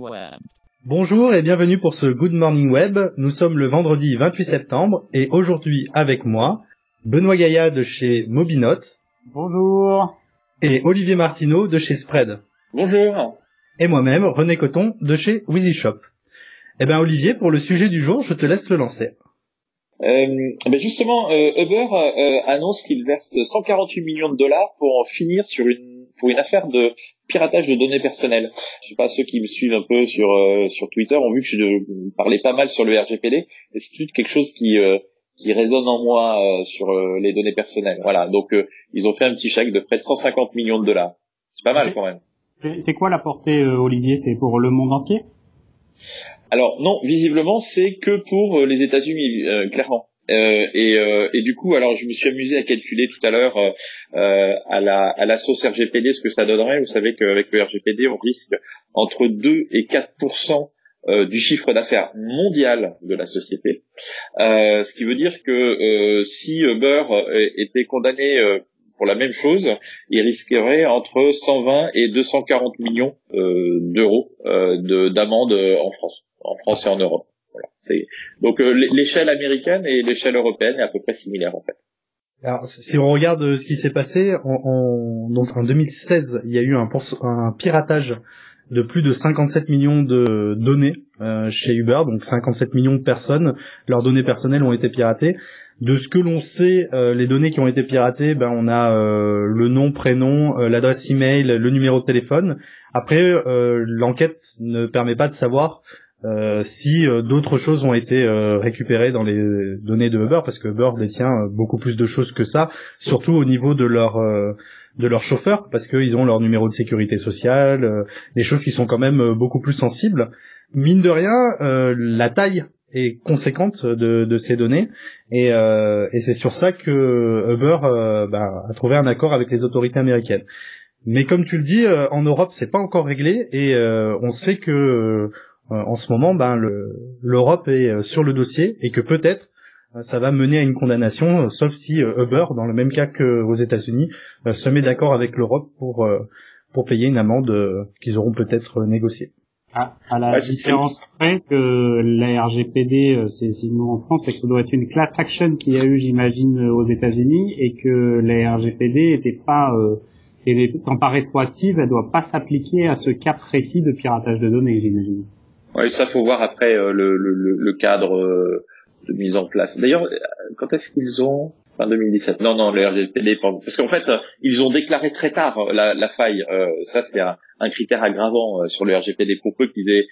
Web. Bonjour et bienvenue pour ce Good Morning Web. Nous sommes le vendredi 28 septembre et aujourd'hui avec moi, Benoît Gaïa de chez Mobinote. Bonjour. Et Olivier Martineau de chez Spread. Bonjour. Et moi-même, René Coton de chez Wheezy Shop. Eh ben Olivier, pour le sujet du jour, je te laisse le lancer. Euh, ben justement, euh, Uber euh, annonce qu'il verse 148 millions de dollars pour en finir sur une pour une affaire de piratage de données personnelles. Je sais pas ceux qui me suivent un peu sur euh, sur Twitter ont vu que je parlais pas mal sur le RGPD et c'est quelque chose qui euh, qui résonne en moi euh, sur les données personnelles? Voilà, donc ils ont fait un petit chèque de près de 150 millions de dollars. C'est pas mal quand même. C'est quoi la portée, Olivier? C'est pour le monde entier? Alors non, visiblement c'est que pour les États-Unis, clairement. Euh, et, euh, et, du coup, alors je me suis amusé à calculer tout à l'heure euh, à, la, à la sauce RGPD ce que ça donnerait. Vous savez qu'avec le RGPD, on risque entre 2 et 4% du chiffre d'affaires mondial de la société. ce qui veut dire que si Uber était condamné pour la même chose, il risquerait entre 120 et 240 millions d'euros d'amende en France, en France et en Europe. Donc euh, l'échelle américaine et l'échelle européenne est à peu près similaire en fait. Alors, si on regarde euh, ce qui s'est passé, en, donc en 2016, il y a eu un, un, piratage de plus de 57 millions de données euh, chez Uber, donc 57 millions de personnes, leurs données personnelles ont été piratées. De ce que l'on sait, les données qui ont été piratées, ben on a le nom, prénom, l'adresse email, le numéro de téléphone. Après, l'enquête ne permet pas de savoir euh, si euh, d'autres choses ont été euh, récupérées dans les données de Uber, parce que Uber détient beaucoup plus de choses que ça, surtout au niveau de leur de leur chauffeur, parce qu'ils ont leur numéro de sécurité sociale, des choses qui sont quand même beaucoup plus sensibles. Mine de rien, la taille est conséquente de, de ces données, et, et c'est sur ça que Uber bah, a trouvé un accord avec les autorités américaines. Mais comme tu le dis, en Europe, c'est pas encore réglé, et on sait que euh, en ce moment, ben, l'Europe est euh, sur le dossier et que peut-être euh, ça va mener à une condamnation, sauf si Uber, dans le même cas qu'aux États-Unis, se met d'accord avec l'Europe pour pour payer une amende qu'ils auront peut-être négociée. À, à la différence près que la RGPD, c'est nous en France, c'est que ça doit être une class action qu'il y a eu, j'imagine, aux États-Unis, et que la RGPD n'était pas étant pas rétroactive, elle doit pas s'appliquer à ce cas précis de piratage de données, j'imagine. Oui, ça faut voir après euh, le, le, le, cadre euh, de mise en place. D'ailleurs, quand est-ce qu'ils ont fin 2017 Non, non, le RGPD, parce qu'en fait, ils ont déclaré très tard la, la faille. Euh, ça, c'est un, critère aggravant sur le RGPD. Pour peu qu'ils aient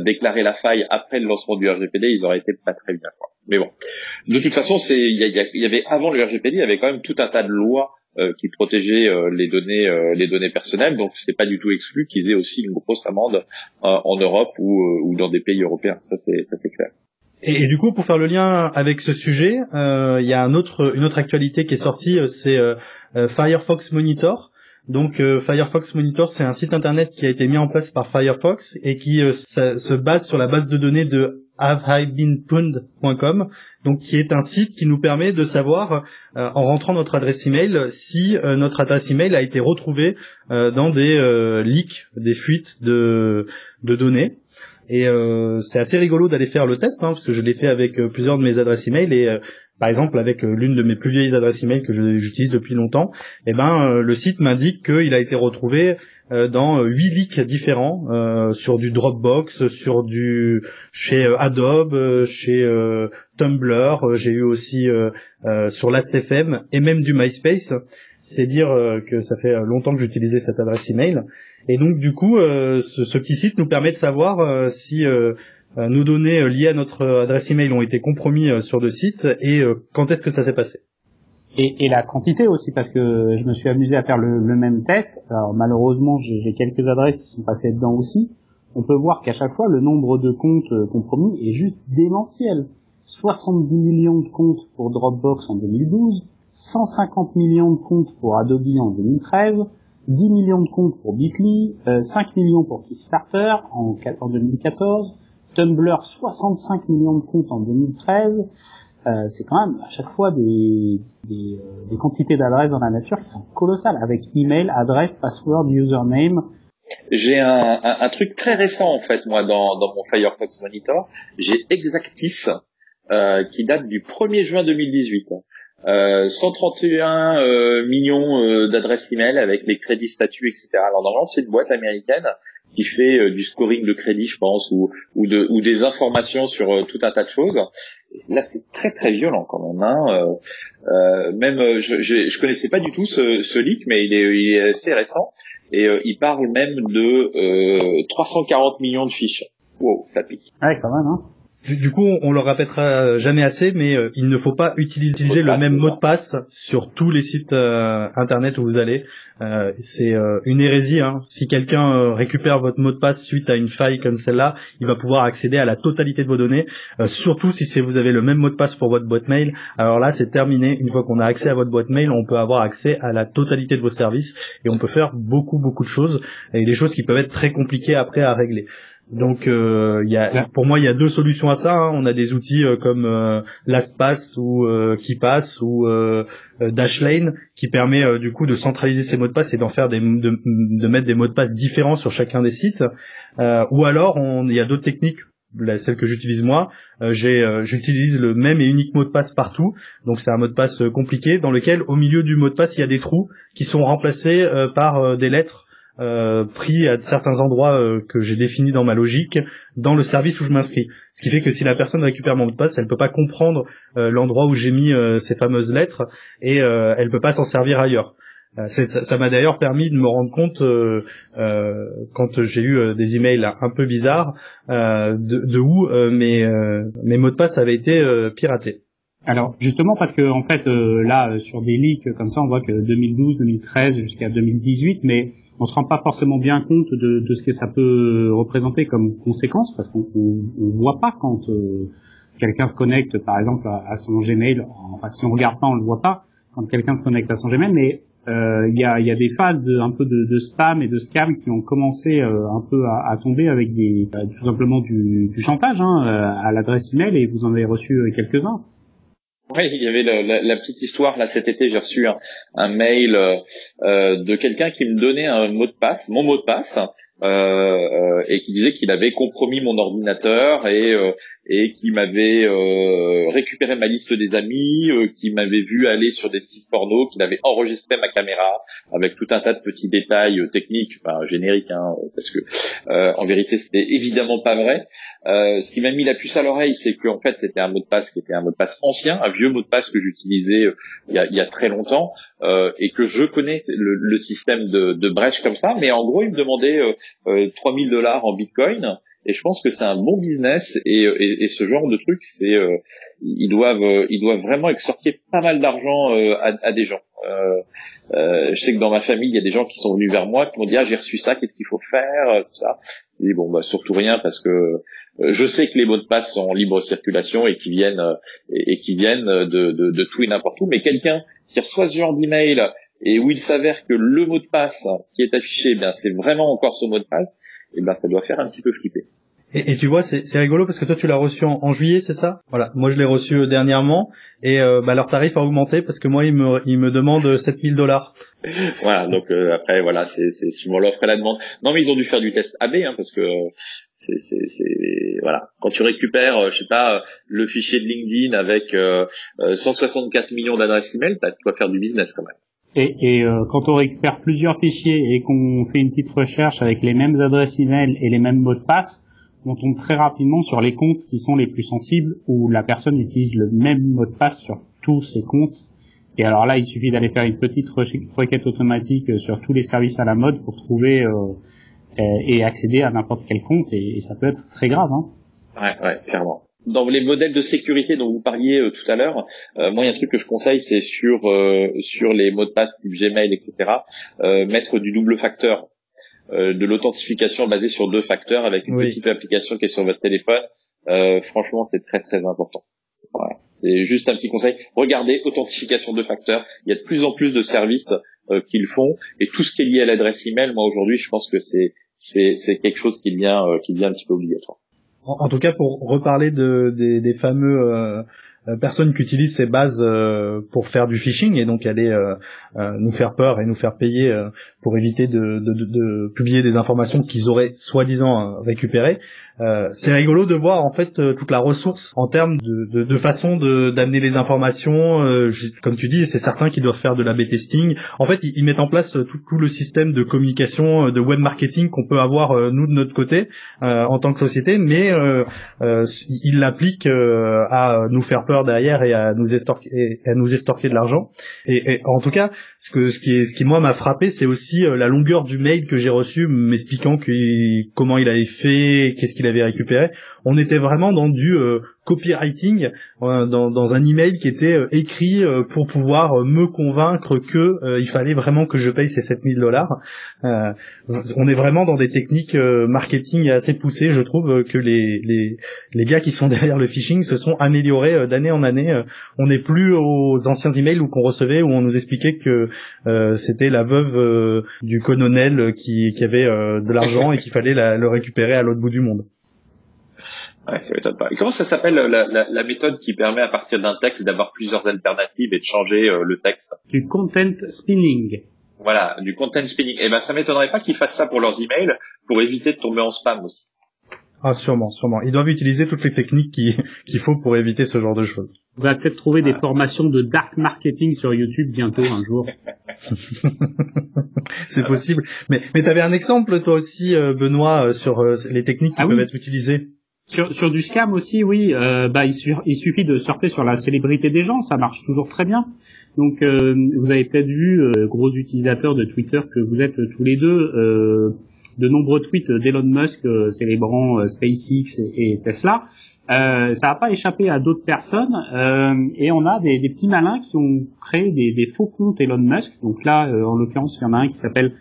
déclaré la faille après le lancement du RGPD, ils auraient été pas très bien. Quoi. Mais bon, de toute façon, c'est il y, y, avait avant le RGPD, il y avait quand même tout un tas de lois euh, qui protégeait euh, les données euh, les données personnelles. Donc c'est pas du tout exclu qu'ils aient aussi une grosse amende en Europe ou, ou dans des pays européens. Ça c'est ça c'est clair. Et, du coup, pour faire le lien avec ce sujet, il y a un autre, une autre actualité qui est sortie, c'est Firefox Monitor. Donc Firefox Monitor, c'est un site internet qui a été mis en place par Firefox et qui se base sur la base de données de haveibeenpwned.com, donc qui est un site qui nous permet de savoir euh, en rentrant notre adresse email si euh, notre adresse email a été retrouvée euh, dans des leaks, des fuites de données. Et c'est assez rigolo d'aller faire le test, hein, parce que je l'ai fait avec plusieurs de mes adresses email et par exemple avec l'une de mes plus vieilles adresses email que j'utilise depuis longtemps, eh ben le site m'indique qu'il a été retrouvé euh, dans euh, huit leaks différents euh, sur du Dropbox, sur du chez Adobe, chez Tumblr, j'ai eu aussi sur Last.fm et même du MySpace. C'est dire que ça fait longtemps que j'utilisais cette adresse email. Et donc du coup, ce, ce, petit site nous permet de savoir si nos données liées à notre adresse email ont été compromis sur le site et quand est-ce que ça s'est passé et, et, la quantité aussi parce que je me suis amusé à faire le, le même test. Alors malheureusement j'ai quelques adresses qui sont passées dedans aussi. On peut voir qu'à chaque fois le nombre de comptes euh, compromis est juste démentiel. 70 millions de comptes pour Dropbox en 2012, 150 millions de comptes pour Adobe en 2013, 10 millions de comptes pour Bitly, 5 euh, millions pour Kickstarter en, en 2014, Tumblr 65 millions de comptes en 2013, euh, c'est quand même à chaque fois des, des, euh, des quantités d'adresses dans la nature qui sont colossales, avec email, adresse, password, username. J'ai un, un, truc très récent en fait moi dans, dans mon Firefox Monitor. J'ai Exactis euh, qui date du 1er juin 2018. Euh, 131 euh, millions euh, d'adresses email avec les crédits statuts, etc. Alors normalement c'est une boîte américaine qui fait euh, du scoring de crédit, je pense, ou, ou, de, ou des informations sur tout un tas de choses. là c'est très très violent quand même. Hein. même je, je, je, connaissais pas du tout ce, ce leak, mais il est, il est assez récent et il parle même de 340 millions de fiches. Wow, ça pique. Ouais, quand même. Hein. Du, coup, on le répétera jamais assez, mais euh, il ne faut pas utiliser le même mot de passe sur tous les sites euh, internet où vous allez. Euh, c'est une hérésie. Hein. Si quelqu'un récupère votre mot de passe suite à une faille comme celle-là, il va pouvoir accéder à la totalité de vos données. surtout si vous avez le même mot de passe pour votre boîte mail. Alors là, c'est terminé. Une fois qu'on a accès à votre boîte mail, on peut avoir accès à la totalité de vos services et on peut faire beaucoup beaucoup de choses et des choses qui peuvent être très compliquées après à régler. Donc, euh, y a, pour moi, il y a deux solutions à ça. Hein. On a des outils euh, comme euh, LastPass ou euh, KeePass ou euh, Dashlane qui permet du coup de centraliser ces mots de passe et d'en faire des, de, de, mettre des mots de passe différents sur chacun des sites. ou alors, il y a d'autres techniques. celle que j'utilise moi, j'utilise le même et unique mot de passe partout. Donc c'est un mot de passe compliqué dans lequel au milieu du mot de passe il y a des trous qui sont remplacés par des lettres euh, pris à certains endroits euh, que j'ai définis dans ma logique dans le service où je m'inscris. Ce qui fait que si la personne récupère mon mot de passe, elle peut pas comprendre euh, l'endroit où j'ai mis ces fameuses lettres et elle peut pas s'en servir ailleurs. ça m'a d'ailleurs permis de me rendre compte quand j'ai eu des emails un peu bizarres de, de, où mes mots de passe avaient été piratés. Alors justement parce que en fait là sur des leaks comme ça on voit que 2012, 2013 jusqu'à 2018 mais on se rend pas forcément bien compte de, de, ce que ça peut représenter comme conséquence parce qu'on on, voit pas quand euh, quelqu'un se connecte par exemple à, son Gmail enfin si on regarde pas on le voit pas quand quelqu'un se connecte à son Gmail mais euh, il y, a, y, a, des phases de, un peu de, de, spam et de scam qui ont commencé euh, un peu à, à, tomber avec des tout simplement du, du chantage hein, à l'adresse email et vous en avez reçu quelques-uns. Oui, il y avait la, petite histoire là cet été. J'ai reçu un, un mail euh, euh de quelqu'un qui me donnait un mot de passe, mon mot de passe, et qui disait qu'il avait compromis mon ordinateur et, euh, et qui m'avait récupéré ma liste des amis, qui m'avait vu aller sur des sites porno, qu'il avait enregistré ma caméra avec tout un tas de petits détails techniques, enfin génériques, hein, parce que en vérité c'était évidemment pas vrai. ce qui m'a mis la puce à l'oreille, c'est qu'en fait c'était un mot de passe qui était un mot de passe ancien, un vieux mot de passe que j'utilisais il, il, y a très longtemps et que je connais le, le système de, de brèche comme ça, mais en gros il me demandait euh, 3000 dollars en bitcoin et je pense que c'est un bon business et, et, et ce genre de truc c'est euh, ils doivent euh, ils doivent vraiment extorquer pas mal d'argent euh, à, à, des gens. Je sais que dans ma famille il y a des gens qui sont venus vers moi qui m'ont dit ah j'ai reçu ça qu'est-ce qu'il faut faire tout ça dis bon bah surtout rien parce que je sais que les mots de passe sont en libre circulation et qui viennent et, qui viennent de, de, de tout et n'importe où mais quelqu'un qui reçoit ce genre d'email et où il s'avère que le mot de passe qui est affiché, eh bien c'est vraiment encore ce mot de passe, et eh bien ça doit faire un petit peu flipper. Et, et tu vois, c'est rigolo parce que toi tu l'as reçu en, juillet, c'est ça? Voilà, moi je l'ai reçu euh, dernièrement et euh, bah, leur tarif a augmenté parce que moi ils me ils me demandent 7000 dollars. voilà, donc euh, après voilà, c'est c'est souvent l'offre et la demande. Non mais ils ont dû faire du test AB hein, parce que c'est c'est c'est voilà, quand tu récupères je sais pas le fichier de LinkedIn avec 164 millions d'adresses email, tu dois faire du business quand même. Et, et euh, quand on récupère plusieurs fichiers et qu'on fait une petite recherche avec les mêmes adresses email et les mêmes mots de passe, on tombe très rapidement sur les comptes qui sont les plus sensibles où la personne utilise le même mot de passe sur tous ses comptes. Et alors là, il suffit d'aller faire une petite requête automatique sur tous les services à la mode pour trouver euh, et accéder à n'importe quel compte et, ça peut être très grave. Hein. Ouais, ouais, clairement dans les modèles de sécurité dont vous parliez euh, tout à l'heure, euh, moi il y a un truc que je conseille, c'est sur euh, sur les mots de passe type Gmail, etc. mettre du double facteur, de l'authentification basée sur deux facteurs avec une petite application qui est sur votre téléphone. franchement, c'est très très important. Voilà. C'est juste un petit conseil. Regardez authentification de facteurs. Il y a de plus en plus de services qui le font et tout ce qui est lié à l'adresse email, moi aujourd'hui, je pense que c'est c'est c'est quelque chose qui devient qui devient un petit peu obligatoire. En, tout cas pour reparler de, des, des fameux euh, euh, personnes qui utilisent ces bases euh, pour faire du phishing et donc aller nous faire peur et nous faire payer pour éviter de, de, de, publier des informations qu'ils auraient soi-disant récupérées. Euh, c'est rigolo de voir en fait euh, toute la ressource en termes de, de, de façon d'amener les informations. Euh, comme tu dis, c'est certains qui doivent faire de la B-testing. En fait, ils, mettent en place tout, tout, le système de communication, de web marketing qu'on peut avoir nous de notre côté en tant que société, mais ils l'appliquent à nous faire peur derrière et à nous estorquer, à nous estorquer de l'argent. Et, et, en tout cas, ce que ce qui, ce qui moi m'a frappé, c'est aussi la longueur du mail que j'ai reçu m'expliquant comment il avait fait, qu'est-ce qu'il avait récupéré. On était vraiment dans du euh, copywriting, euh, dans, un email qui était euh, écrit pour pouvoir me convaincre que il fallait vraiment que je paye ces 7000 dollars. on est vraiment dans des techniques marketing assez poussées. Je trouve que les, les, les gars qui sont derrière le phishing se sont améliorés d'année en année. on n'est plus aux anciens emails où qu'on recevait où on nous expliquait que c'était la veuve du colonel qui, qui avait de l'argent et qu'il fallait le récupérer à l'autre bout du monde. Ouais, ça m'étonne pas. Et comment ça s'appelle la, la, la, méthode qui permet à partir d'un texte d'avoir plusieurs alternatives et de changer euh, le texte? Du content spinning. Voilà, du content spinning. Et eh ben ça m'étonnerait pas qu'ils fassent ça pour leurs emails pour éviter de tomber en spam aussi. Ah sûrement, sûrement. Ils doivent utiliser toutes les techniques qu'il faut pour éviter ce genre de choses. On va peut-être trouver des formations de dark marketing sur YouTube bientôt un jour. C'est possible. Mais mais t'avais un exemple toi aussi, euh, Benoît, euh, sur les techniques qui ah peuvent être utilisées? Sur, sur du scam aussi, oui, euh, bah, il, suffit de surfer sur la célébrité des gens, ça marche toujours très bien. Donc euh, vous avez peut-être vu, euh, gros utilisateurs de Twitter que vous êtes tous les deux, de nombreux tweets d'Elon Musk célébrant SpaceX et, Tesla. ça n'a pas échappé à d'autres personnes et on a des, petits malins qui ont créé des, des, faux comptes Elon Musk. Donc là, en l'occurrence, il y en a un qui s'appelle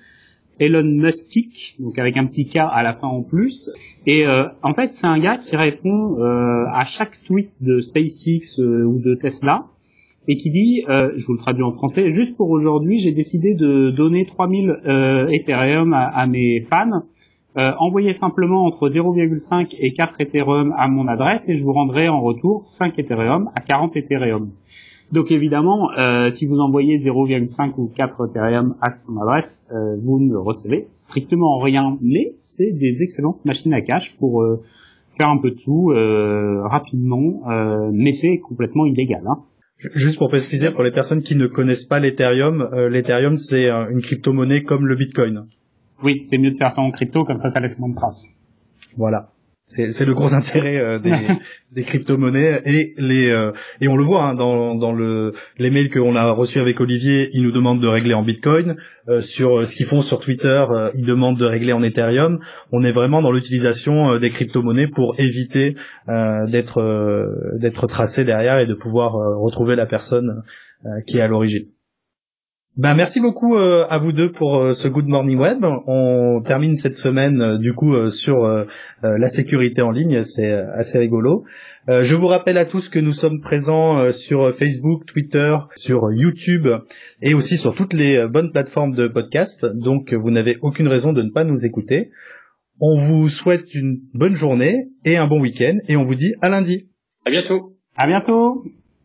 Elon Musk, donc avec un petit K à la fin en plus. Et euh, en fait, c'est un gars qui répond euh, à chaque tweet de SpaceX euh, ou de Tesla et qui dit, je vous le traduis en français, juste pour aujourd'hui, j'ai décidé de donner 3000 Ethereum à, à, mes fans. envoyez simplement entre 0,5 et 4 Ethereum à mon adresse et je vous rendrai en retour 5 Ethereum à 40 Ethereum. Donc évidemment, euh, si vous envoyez 0,5 ou 4 Ethereum à son adresse, euh, vous ne recevez strictement rien. Mais c'est des excellentes machines à cash pour euh, faire un peu de sous rapidement, mais c'est complètement illégal. Hein. Juste pour préciser, pour les personnes qui ne connaissent pas l'Ethereum, l'Ethereum c'est une crypto-monnaie comme le Bitcoin. Oui, c'est mieux de faire ça en crypto, comme ça ça laisse moins de traces. Voilà. C'est le gros intérêt euh, des, des crypto-monnaies et les euh, et on le voit hein, dans, dans le les mails qu'on a reçus avec Olivier, ils nous demandent de régler en Bitcoin. Euh, sur ce qu'ils font sur Twitter, ils demandent de régler en Ethereum. On est vraiment dans l'utilisation des crypto-monnaies pour éviter d'être d'être tracé derrière et de pouvoir retrouver la personne qui est à l'origine. Ben merci beaucoup euh, à vous deux pour euh, ce Good Morning Web. On termine cette semaine euh, du coup sur la sécurité en ligne, c'est assez rigolo. je vous rappelle à tous que nous sommes présents sur Facebook, Twitter, sur YouTube et aussi sur toutes les bonnes plateformes de podcast. Donc vous n'avez aucune raison de ne pas nous écouter. On vous souhaite une bonne journée et un bon week-end et on vous dit à lundi. À bientôt. À bientôt.